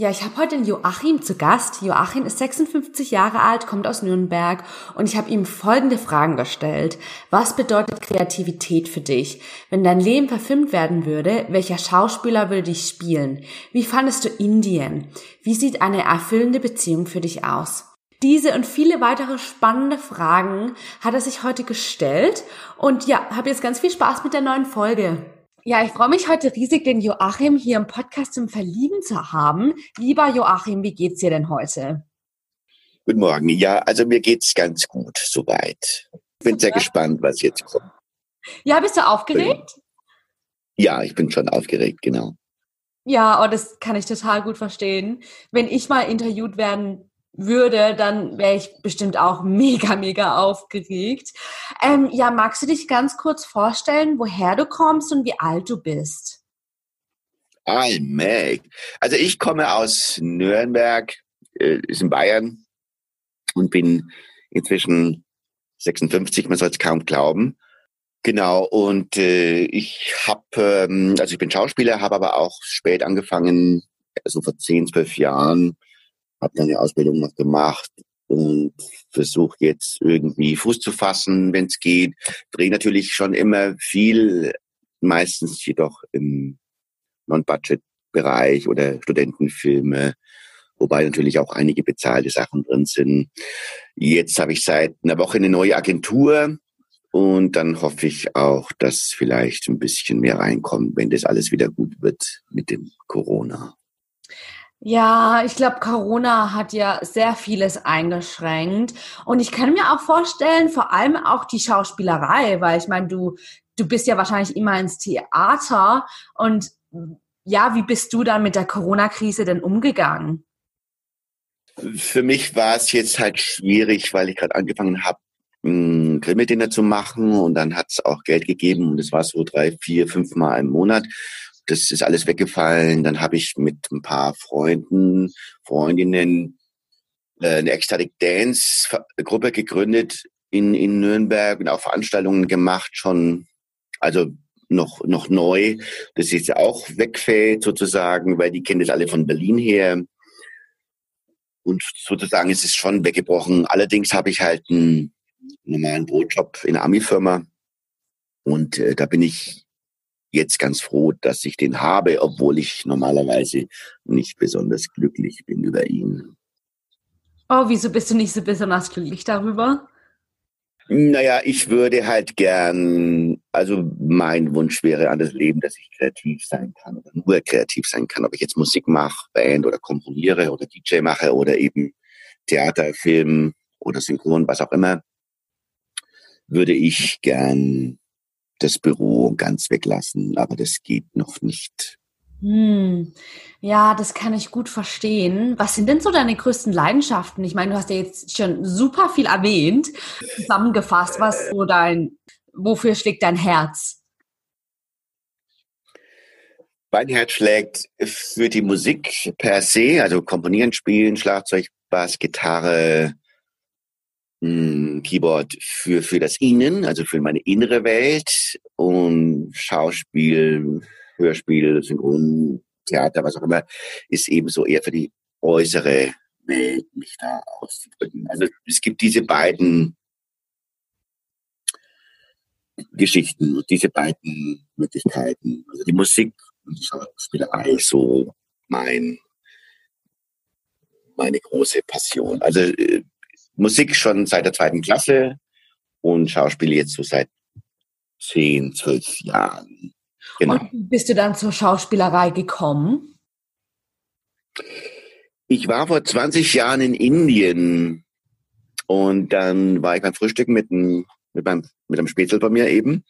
Ja, ich habe heute den Joachim zu Gast. Joachim ist 56 Jahre alt, kommt aus Nürnberg und ich habe ihm folgende Fragen gestellt. Was bedeutet Kreativität für dich? Wenn dein Leben verfilmt werden würde, welcher Schauspieler würde dich spielen? Wie fandest du Indien? Wie sieht eine erfüllende Beziehung für dich aus? Diese und viele weitere spannende Fragen hat er sich heute gestellt und ja, habe jetzt ganz viel Spaß mit der neuen Folge. Ja, ich freue mich heute riesig, den Joachim hier im Podcast zum Verlieben zu haben. Lieber Joachim, wie geht's dir denn heute? Guten Morgen. Ja, also mir geht's ganz gut soweit. Ich bin sehr gespannt, was jetzt kommt. Ja, bist du aufgeregt? Ja, ich bin schon aufgeregt, genau. Ja, oh, das kann ich total gut verstehen. Wenn ich mal interviewt werden würde, dann wäre ich bestimmt auch mega, mega aufgeregt. Ähm, ja, magst du dich ganz kurz vorstellen, woher du kommst und wie alt du bist? Allmäg. Also ich komme aus Nürnberg, äh, ist in Bayern und bin inzwischen 56, man soll es kaum glauben. Genau, und äh, ich habe, ähm, also ich bin Schauspieler, habe aber auch spät angefangen, also vor 10, 12 Jahren, habe dann eine Ausbildung noch gemacht und versuche jetzt irgendwie Fuß zu fassen, wenn es geht. Drehe natürlich schon immer viel, meistens jedoch im Non-Budget-Bereich oder Studentenfilme, wobei natürlich auch einige bezahlte Sachen drin sind. Jetzt habe ich seit einer Woche eine neue Agentur und dann hoffe ich auch, dass vielleicht ein bisschen mehr reinkommt, wenn das alles wieder gut wird mit dem Corona. Ja, ich glaube, Corona hat ja sehr vieles eingeschränkt. Und ich kann mir auch vorstellen, vor allem auch die Schauspielerei, weil ich meine, du, du bist ja wahrscheinlich immer ins Theater. Und ja, wie bist du dann mit der Corona-Krise denn umgegangen? Für mich war es jetzt halt schwierig, weil ich gerade angefangen habe, Grimme-Dinner zu machen und dann hat es auch Geld gegeben und es war so drei, vier, fünf Mal im Monat das ist alles weggefallen. Dann habe ich mit ein paar Freunden, Freundinnen äh, eine Ecstatic Dance Gruppe gegründet in, in Nürnberg und auch Veranstaltungen gemacht schon, also noch, noch neu. Das jetzt auch wegfällt sozusagen, weil die kennen das alle von Berlin her. Und sozusagen ist es schon weggebrochen. Allerdings habe ich halt einen normalen Brotjob in einer Ami-Firma. Und äh, da bin ich jetzt ganz froh, dass ich den habe, obwohl ich normalerweise nicht besonders glücklich bin über ihn. Oh, wieso bist du nicht so besonders glücklich darüber? Naja, ich würde halt gern, also mein Wunsch wäre an das Leben, dass ich kreativ sein kann oder nur kreativ sein kann. Ob ich jetzt Musik mache, Band oder komponiere oder DJ mache oder eben Theater, Film oder Synchron, was auch immer, würde ich gern das Büro ganz weglassen, aber das geht noch nicht. Hm. Ja, das kann ich gut verstehen. Was sind denn so deine größten Leidenschaften? Ich meine, du hast ja jetzt schon super viel erwähnt, zusammengefasst, was so dein, wofür schlägt dein Herz? Mein Herz schlägt für die Musik per se, also Komponieren, Spielen, Schlagzeug, Bass, Gitarre, Keyboard für, für das Innen, also für meine innere Welt und Schauspiel, Hörspiel, Synchron, Theater, was auch immer, ist ebenso eher für die äußere Welt, mich da auszudrücken. Also es gibt diese beiden Geschichten, diese beiden Möglichkeiten. Also die Musik und die Schauspielerei so mein, meine große Passion. Also äh, Musik schon seit der zweiten Klasse und Schauspiel jetzt so seit zehn, zwölf Jahren. Genau. Und wie bist du dann zur Schauspielerei gekommen? Ich war vor 20 Jahren in Indien und dann war ich beim Frühstücken mit einem, mit meinem, mit einem Spätzle bei mir eben,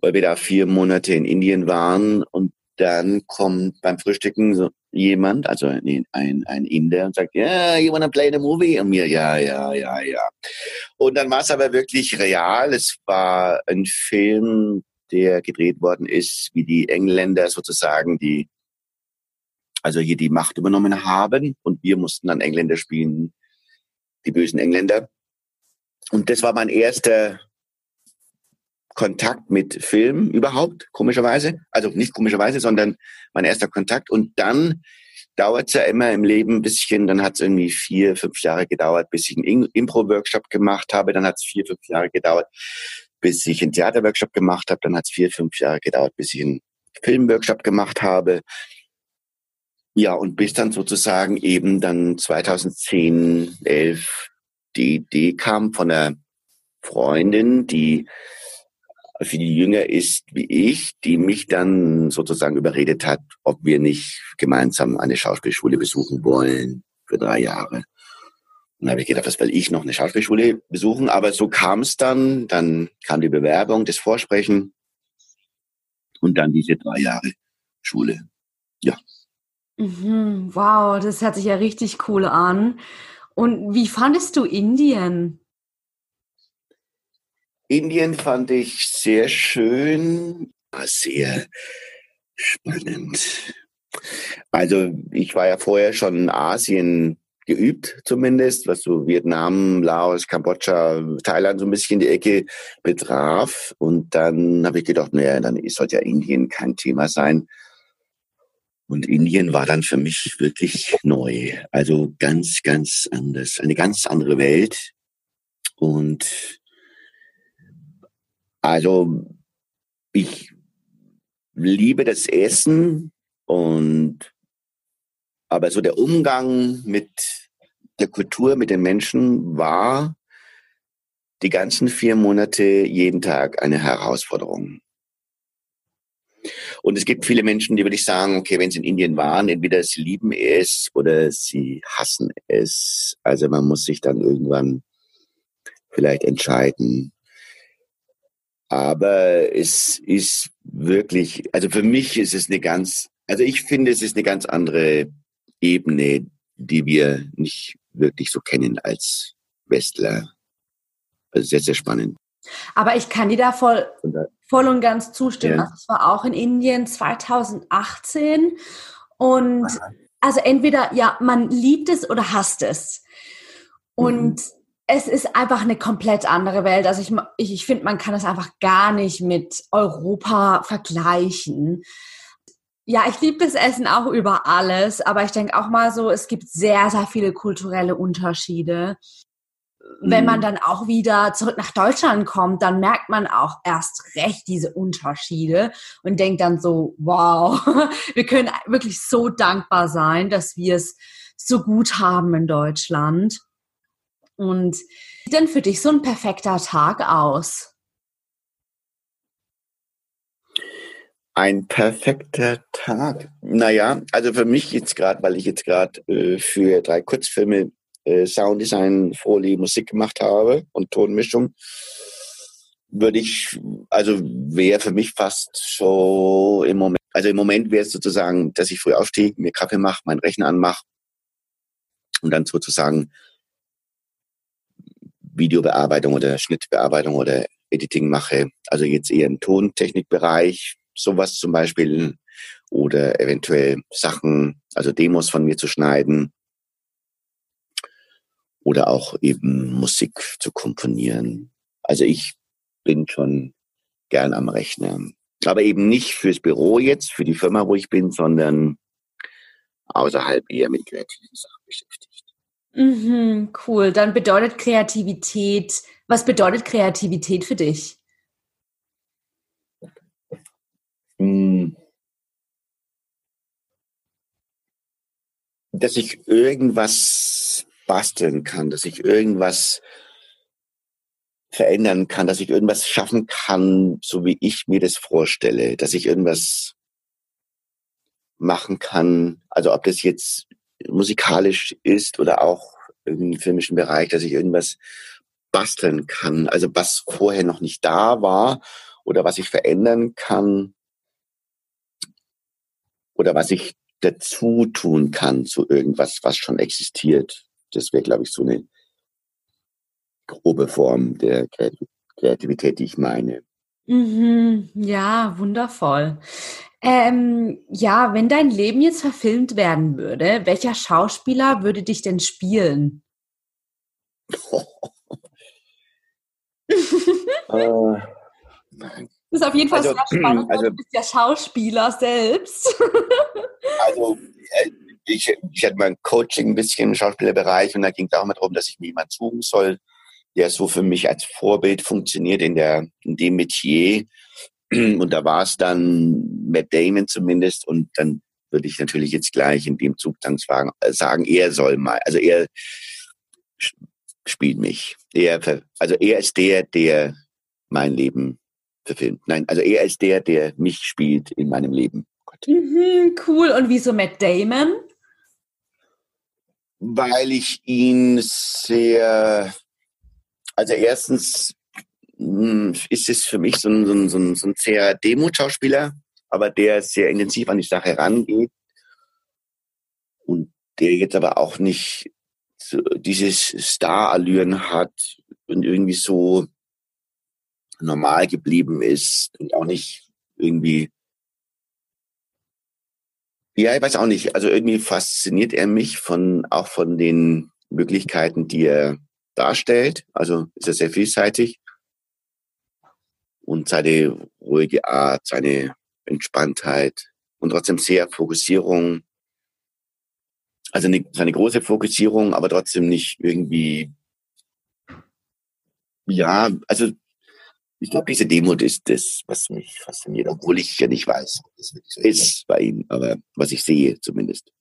weil wir da vier Monate in Indien waren und dann kommt beim Frühstücken so jemand, also ein, ein, ein Inder und sagt, yeah, you wanna play the movie? Und mir, ja, ja, ja, ja. Und dann war es aber wirklich real. Es war ein Film, der gedreht worden ist, wie die Engländer sozusagen die also hier die Macht übernommen haben und wir mussten dann Engländer spielen, die bösen Engländer. Und das war mein erster Kontakt mit Film überhaupt, komischerweise. Also nicht komischerweise, sondern mein erster Kontakt. Und dann dauert es ja immer im Leben ein bisschen. Dann hat es irgendwie vier, fünf Jahre gedauert, bis ich einen Impro-Workshop gemacht habe. Dann hat es vier, fünf Jahre gedauert, bis ich einen Theater-Workshop gemacht habe. Dann hat es vier, fünf Jahre gedauert, bis ich einen Film-Workshop gemacht habe. Ja, und bis dann sozusagen eben dann 2010, 11 die Idee kam von einer Freundin, die viel jünger ist wie ich, die mich dann sozusagen überredet hat, ob wir nicht gemeinsam eine Schauspielschule besuchen wollen für drei Jahre. Und dann habe ich gedacht, was will ich noch eine Schauspielschule besuchen? Aber so kam es dann. Dann kam die Bewerbung, das Vorsprechen und dann diese drei Jahre Schule. Ja. Mhm, wow, das hört sich ja richtig cool an. Und wie fandest du Indien? Indien fand ich sehr schön, sehr spannend. Also ich war ja vorher schon in Asien geübt, zumindest, was so Vietnam, Laos, Kambodscha, Thailand so ein bisschen die Ecke betraf. Und dann habe ich gedacht, naja, dann sollte ja Indien kein Thema sein. Und Indien war dann für mich wirklich neu. Also ganz, ganz anders. Eine ganz andere Welt. Und also ich liebe das Essen und aber so der Umgang mit der Kultur, mit den Menschen war die ganzen vier Monate jeden Tag eine Herausforderung. Und es gibt viele Menschen, die würde ich sagen, okay, wenn sie in Indien waren, entweder sie lieben es oder sie hassen es. Also man muss sich dann irgendwann vielleicht entscheiden. Aber es ist wirklich, also für mich ist es eine ganz, also ich finde, es ist eine ganz andere Ebene, die wir nicht wirklich so kennen als Westler. Also sehr, sehr spannend. Aber ich kann dir da voll, voll und ganz zustimmen. Ja. Also ich war auch in Indien 2018 und also entweder, ja, man liebt es oder hasst es. Und mhm es ist einfach eine komplett andere Welt. Also ich, ich, ich finde, man kann es einfach gar nicht mit Europa vergleichen. Ja, ich liebe das Essen auch über alles, aber ich denke auch mal so, es gibt sehr, sehr viele kulturelle Unterschiede. Wenn man mhm. dann auch wieder zurück nach Deutschland kommt, dann merkt man auch erst recht diese Unterschiede und denkt dann so, wow, wir können wirklich so dankbar sein, dass wir es so gut haben in Deutschland. Und wie sieht denn für dich so ein perfekter Tag aus? Ein perfekter Tag. Naja, also für mich jetzt gerade, weil ich jetzt gerade äh, für drei Kurzfilme äh, Sounddesign, Folie, Musik gemacht habe und Tonmischung, würde ich, also wäre für mich fast so im Moment, also im Moment wäre es sozusagen, dass ich früh aufstehe, mir Kaffee mache, meinen Rechner anmache und dann sozusagen Videobearbeitung oder Schnittbearbeitung oder Editing mache. Also jetzt eher im Tontechnikbereich, sowas zum Beispiel. Oder eventuell Sachen, also Demos von mir zu schneiden. Oder auch eben Musik zu komponieren. Also ich bin schon gern am Rechner. Aber eben nicht fürs Büro jetzt, für die Firma, wo ich bin, sondern außerhalb eher mit kreativen Sachen beschäftigt. Mhm, cool. Dann bedeutet Kreativität, was bedeutet Kreativität für dich? Hm. Dass ich irgendwas basteln kann, dass ich irgendwas verändern kann, dass ich irgendwas schaffen kann, so wie ich mir das vorstelle, dass ich irgendwas machen kann. Also ob das jetzt musikalisch ist oder auch im filmischen Bereich, dass ich irgendwas basteln kann. Also was vorher noch nicht da war oder was ich verändern kann oder was ich dazu tun kann zu irgendwas, was schon existiert. Das wäre, glaube ich, so eine grobe Form der Kreativität, die ich meine. Mhm, ja, wundervoll. Ähm, ja, wenn dein Leben jetzt verfilmt werden würde, welcher Schauspieler würde dich denn spielen? äh, das ist auf jeden Fall also, sehr spannend, also, du bist ja Schauspieler selbst. also äh, ich, ich hatte mein Coaching ein bisschen im Schauspielerbereich und da ging es auch mal darum, dass ich mir jemanden suchen soll, der so für mich als Vorbild funktioniert in der in dem Metier. Und da war es dann Matt Damon zumindest und dann würde ich natürlich jetzt gleich in dem Zug dann sagen, er soll mal, also er spielt mich. Er, also er ist der, der mein Leben verfilmt. Nein, also er ist der, der mich spielt in meinem Leben. Mhm, cool. Und wieso Matt Damon? Weil ich ihn sehr, also erstens ist es für mich so ein, so ein, so ein, so ein sehr Demut-Schauspieler, aber der sehr intensiv an die Sache rangeht und der jetzt aber auch nicht so dieses Star-Allüren hat und irgendwie so normal geblieben ist und auch nicht irgendwie, ja, ich weiß auch nicht, also irgendwie fasziniert er mich von, auch von den Möglichkeiten, die er darstellt. Also ist er sehr vielseitig und seine ruhige Art, seine Entspanntheit und trotzdem sehr Fokussierung. Also eine, seine große Fokussierung, aber trotzdem nicht irgendwie, ja, also ich glaube, diese Demut ist das, was mich fasziniert, obwohl ich ja nicht weiß, ob das wirklich so ist bei ihm, aber was ich sehe zumindest.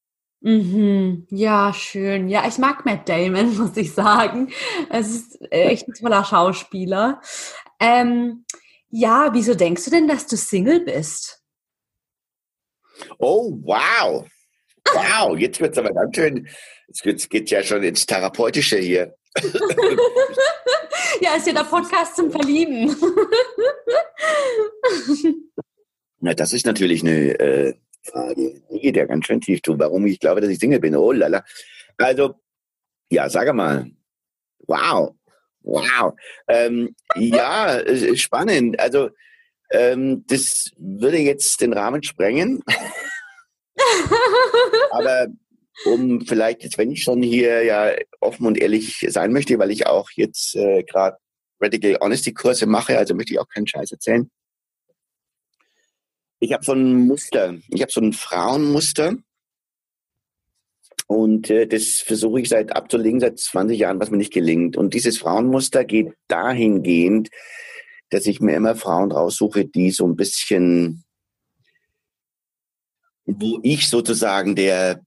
Mhm. Ja, schön. Ja, ich mag Matt Damon, muss ich sagen. Es ist echt ein toller Schauspieler. Ähm, ja, wieso denkst du denn, dass du Single bist? Oh, wow. Wow, jetzt wird es aber ganz schön, es geht ja schon ins Therapeutische hier. ja, ist ja der Podcast zum Verlieben. Na, das ist natürlich eine äh, Frage. Die geht ja ganz schön tief zu, warum ich glaube, dass ich Single bin. Oh lala. Also, ja, sag mal. Wow. Wow. Ähm, ja, spannend. Also, ähm, das würde jetzt den Rahmen sprengen. Aber um vielleicht jetzt, wenn ich schon hier ja offen und ehrlich sein möchte, weil ich auch jetzt äh, gerade Radical Honesty Kurse mache, also möchte ich auch keinen Scheiß erzählen. Ich habe so ein Muster, ich habe so ein Frauenmuster und äh, das versuche ich seit abzulegen seit 20 Jahren, was mir nicht gelingt. Und dieses Frauenmuster geht dahingehend, dass ich mir immer Frauen raussuche, die so ein bisschen, wo ich sozusagen der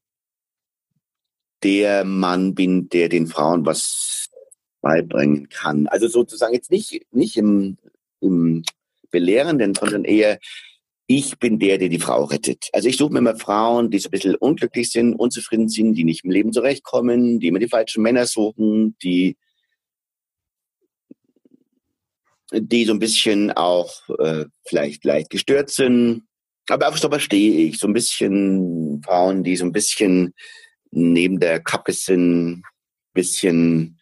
der Mann bin, der den Frauen was beibringen kann. Also sozusagen jetzt nicht, nicht im, im Belehrenden, sondern eher, ich bin der, der die Frau rettet. Also ich suche mir immer Frauen, die so ein bisschen unglücklich sind, unzufrieden sind, die nicht im Leben zurechtkommen, die immer die falschen Männer suchen, die die so ein bisschen auch äh, vielleicht leicht gestört sind. Aber auf sowas stehe ich. So ein bisschen Frauen, die so ein bisschen neben der Kappe sind, bisschen,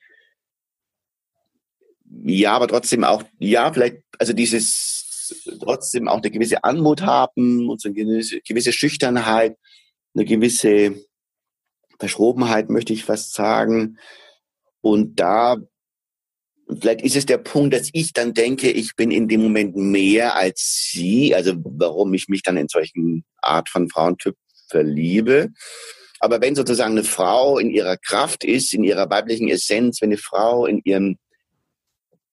ja, aber trotzdem auch, ja, vielleicht, also dieses, trotzdem auch eine gewisse Anmut haben und so eine gewisse, gewisse Schüchternheit, eine gewisse Verschrobenheit, möchte ich fast sagen. Und da, vielleicht ist es der Punkt, dass ich dann denke, ich bin in dem Moment mehr als sie, also warum ich mich dann in solchen Art von Frauentyp verliebe. Aber wenn sozusagen eine Frau in ihrer Kraft ist, in ihrer weiblichen Essenz, wenn eine Frau in ihrem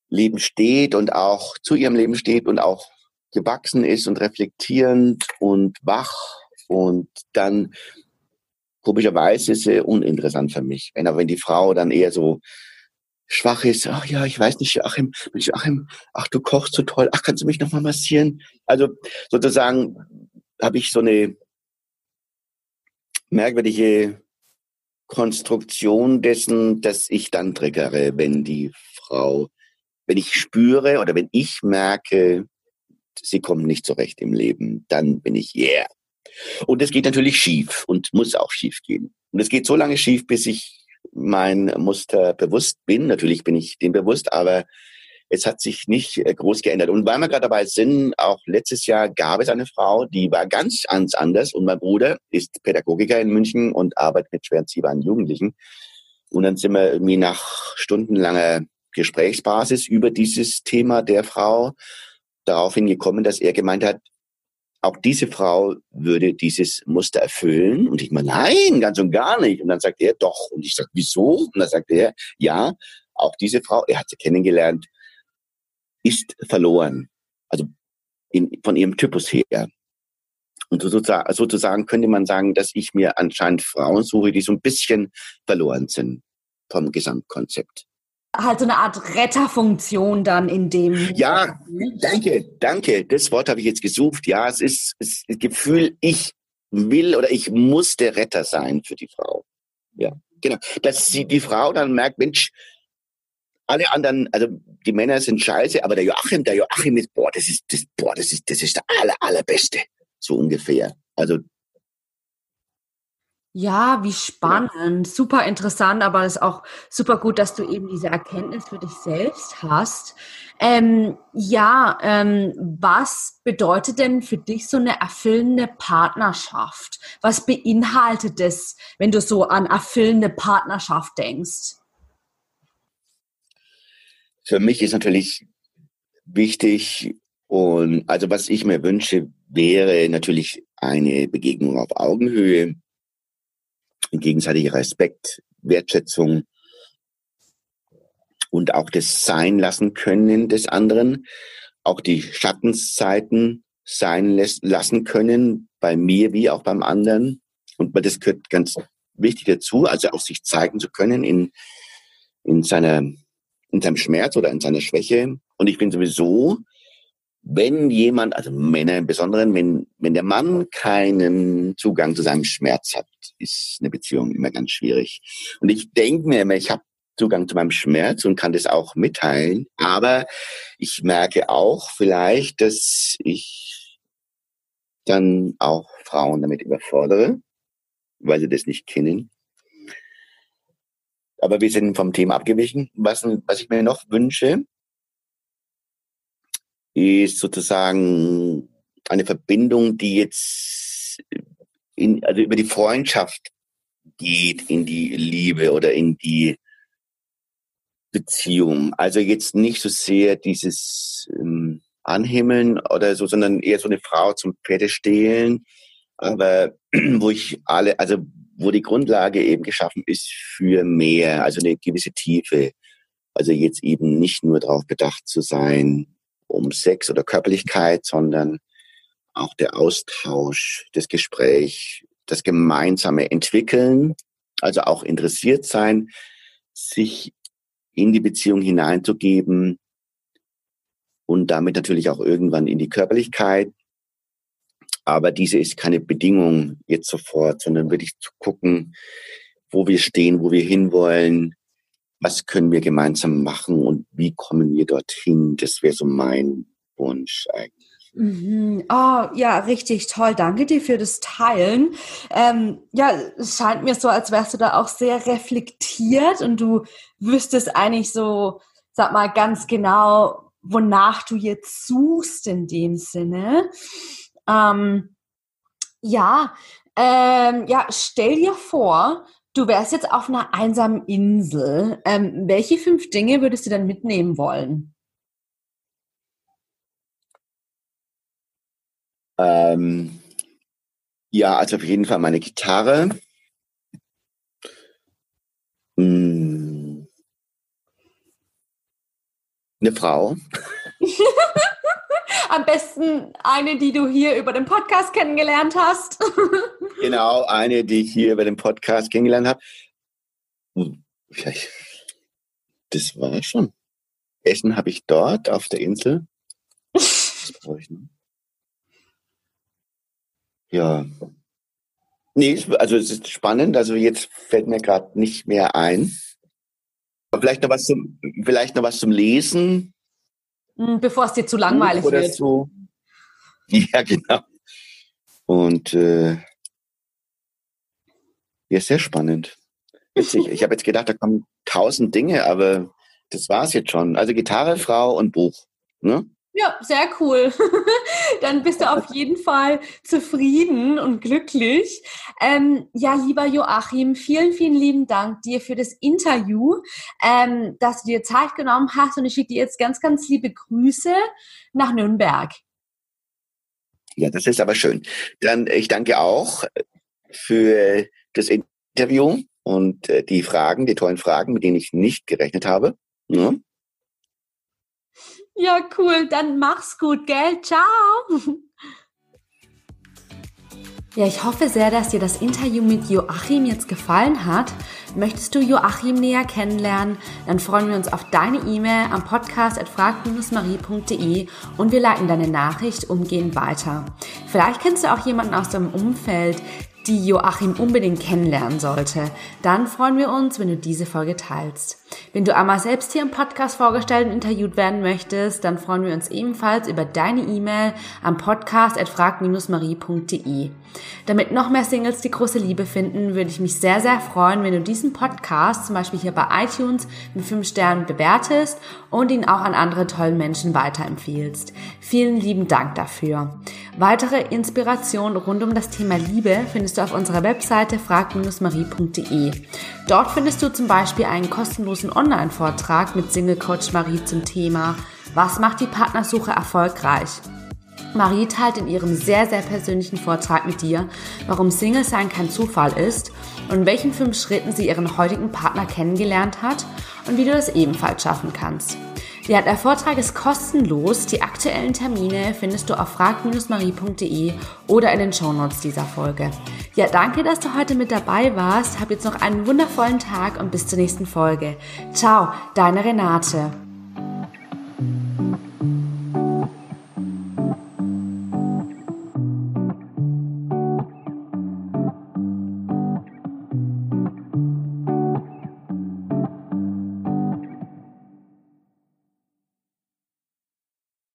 Leben steht und auch zu ihrem Leben steht und auch gewachsen ist und reflektierend und wach und dann komischerweise ist sie uninteressant für mich. Wenn aber wenn die Frau dann eher so schwach ist, ach ja, ich weiß nicht, Joachim, Joachim, ach du kochst so toll, ach kannst du mich noch mal massieren? Also sozusagen habe ich so eine merkwürdige Konstruktion dessen, dass ich dann triggere, wenn die Frau, wenn ich spüre oder wenn ich merke, sie kommt nicht zurecht im Leben, dann bin ich yeah. Und es geht natürlich schief und muss auch schief gehen. Und es geht so lange schief, bis ich mein Muster bewusst bin. Natürlich bin ich dem bewusst, aber es hat sich nicht äh, groß geändert. Und weil wir gerade dabei sind, auch letztes Jahr gab es eine Frau, die war ganz, ganz anders. Und mein Bruder ist Pädagogiker in München und arbeitet mit schwer ziehbaren Jugendlichen. Und dann sind wir irgendwie nach stundenlanger Gesprächsbasis über dieses Thema der Frau daraufhin gekommen, dass er gemeint hat, auch diese Frau würde dieses Muster erfüllen. Und ich meine, nein, ganz und gar nicht. Und dann sagt er, doch. Und ich sage, wieso? Und dann sagt er, ja, auch diese Frau, er hat sie kennengelernt, ist verloren. Also in, von ihrem Typus her. Und sozusagen, sozusagen könnte man sagen, dass ich mir anscheinend Frauen suche, die so ein bisschen verloren sind vom Gesamtkonzept. Halt so eine Art Retterfunktion dann in dem. Ja, danke, danke. Das Wort habe ich jetzt gesucht. Ja, es ist, es ist das Gefühl, ich will oder ich muss der Retter sein für die Frau. Ja, genau. Dass sie die Frau dann merkt, Mensch, alle anderen, also die Männer sind scheiße, aber der Joachim, der Joachim ist, boah, das ist, das, boah, das ist, das ist der aller, allerbeste. So ungefähr. Also. Ja, wie spannend, ja. super interessant, aber es ist auch super gut, dass du eben diese Erkenntnis für dich selbst hast. Ähm, ja, ähm, was bedeutet denn für dich so eine erfüllende Partnerschaft? Was beinhaltet es, wenn du so an erfüllende Partnerschaft denkst? Für mich ist natürlich wichtig und also was ich mir wünsche, wäre natürlich eine Begegnung auf Augenhöhe, gegenseitiger Respekt, Wertschätzung und auch das Sein lassen können des anderen, auch die Schattenseiten sein lassen können, bei mir wie auch beim anderen. Und das gehört ganz wichtig dazu, also auch sich zeigen zu können in, in seiner in seinem Schmerz oder in seiner Schwäche. Und ich bin sowieso, wenn jemand, also Männer im Besonderen, wenn, wenn der Mann keinen Zugang zu seinem Schmerz hat, ist eine Beziehung immer ganz schwierig. Und ich denke mir immer, ich habe Zugang zu meinem Schmerz und kann das auch mitteilen. Aber ich merke auch vielleicht, dass ich dann auch Frauen damit überfordere, weil sie das nicht kennen. Aber wir sind vom Thema abgewichen. Was, was ich mir noch wünsche, ist sozusagen eine Verbindung, die jetzt in, also über die Freundschaft geht in die Liebe oder in die Beziehung. Also jetzt nicht so sehr dieses ähm, Anhimmeln oder so, sondern eher so eine Frau zum Pferde stehlen, aber wo ich alle, also wo die Grundlage eben geschaffen ist für mehr, also eine gewisse Tiefe. Also jetzt eben nicht nur darauf bedacht zu sein, um Sex oder Körperlichkeit, sondern auch der Austausch, das Gespräch, das gemeinsame Entwickeln, also auch interessiert sein, sich in die Beziehung hineinzugeben und damit natürlich auch irgendwann in die Körperlichkeit. Aber diese ist keine Bedingung jetzt sofort, sondern wirklich zu gucken, wo wir stehen, wo wir hinwollen, was können wir gemeinsam machen und wie kommen wir dorthin. Das wäre so mein Wunsch eigentlich. Mhm. Oh, ja, richtig toll. Danke dir für das Teilen. Ähm, ja, es scheint mir so, als wärst du da auch sehr reflektiert und du wüsstest eigentlich so, sag mal, ganz genau, wonach du jetzt suchst in dem Sinne. Ähm, ja, ähm, ja, stell dir vor, du wärst jetzt auf einer einsamen Insel. Ähm, welche fünf Dinge würdest du dann mitnehmen wollen? Ähm, ja, also auf jeden Fall meine Gitarre. Hm. Eine Frau. Am besten eine, die du hier über den Podcast kennengelernt hast. genau, eine, die ich hier über den Podcast kennengelernt habe. Das war schon. Essen habe ich dort auf der Insel. Was brauche ich noch? Ja. Nee, also es ist spannend. Also jetzt fällt mir gerade nicht mehr ein. Vielleicht noch was zum, vielleicht noch was zum Lesen. Hm, bevor es dir zu langweilig Oder wird. So. Ja, genau. Und äh, ja, sehr spannend. Witzig. Ich habe jetzt gedacht, da kommen tausend Dinge, aber das war's jetzt schon. Also Gitarre, Frau und Buch. Ne? Ja, sehr cool. Dann bist du auf jeden Fall zufrieden und glücklich. Ähm, ja, lieber Joachim, vielen, vielen lieben Dank dir für das Interview, ähm, dass du dir Zeit genommen hast und ich schicke dir jetzt ganz, ganz liebe Grüße nach Nürnberg. Ja, das ist aber schön. Dann ich danke auch für das Interview und äh, die Fragen, die tollen Fragen, mit denen ich nicht gerechnet habe. Ja. Ja, cool. Dann mach's gut, gell? Ciao. Ja, ich hoffe sehr, dass dir das Interview mit Joachim jetzt gefallen hat. Möchtest du Joachim näher kennenlernen? Dann freuen wir uns auf deine E-Mail am Podcast at frag-marie.de und wir leiten deine Nachricht umgehend weiter. Vielleicht kennst du auch jemanden aus deinem Umfeld, die Joachim unbedingt kennenlernen sollte, dann freuen wir uns, wenn du diese Folge teilst. Wenn du einmal selbst hier im Podcast vorgestellt und interviewt werden möchtest, dann freuen wir uns ebenfalls über deine E-Mail am Podcast at frag-marie.de. Damit noch mehr Singles die große Liebe finden, würde ich mich sehr, sehr freuen, wenn du diesen Podcast zum Beispiel hier bei iTunes mit 5 Sternen bewertest und ihn auch an andere tollen Menschen weiterempfiehlst. Vielen lieben Dank dafür. Weitere Inspiration rund um das Thema Liebe findest du auf unserer Webseite frag-marie.de. Dort findest du zum Beispiel einen kostenlosen Online-Vortrag mit Single Coach Marie zum Thema Was macht die Partnersuche erfolgreich? Marie teilt in ihrem sehr, sehr persönlichen Vortrag mit dir, warum Single sein kein Zufall ist und in welchen fünf Schritten sie ihren heutigen Partner kennengelernt hat und wie du das ebenfalls schaffen kannst. Ja, der Vortrag ist kostenlos. Die aktuellen Termine findest du auf frag-marie.de oder in den Shownotes dieser Folge. Ja, danke, dass du heute mit dabei warst. Hab jetzt noch einen wundervollen Tag und bis zur nächsten Folge. Ciao, deine Renate.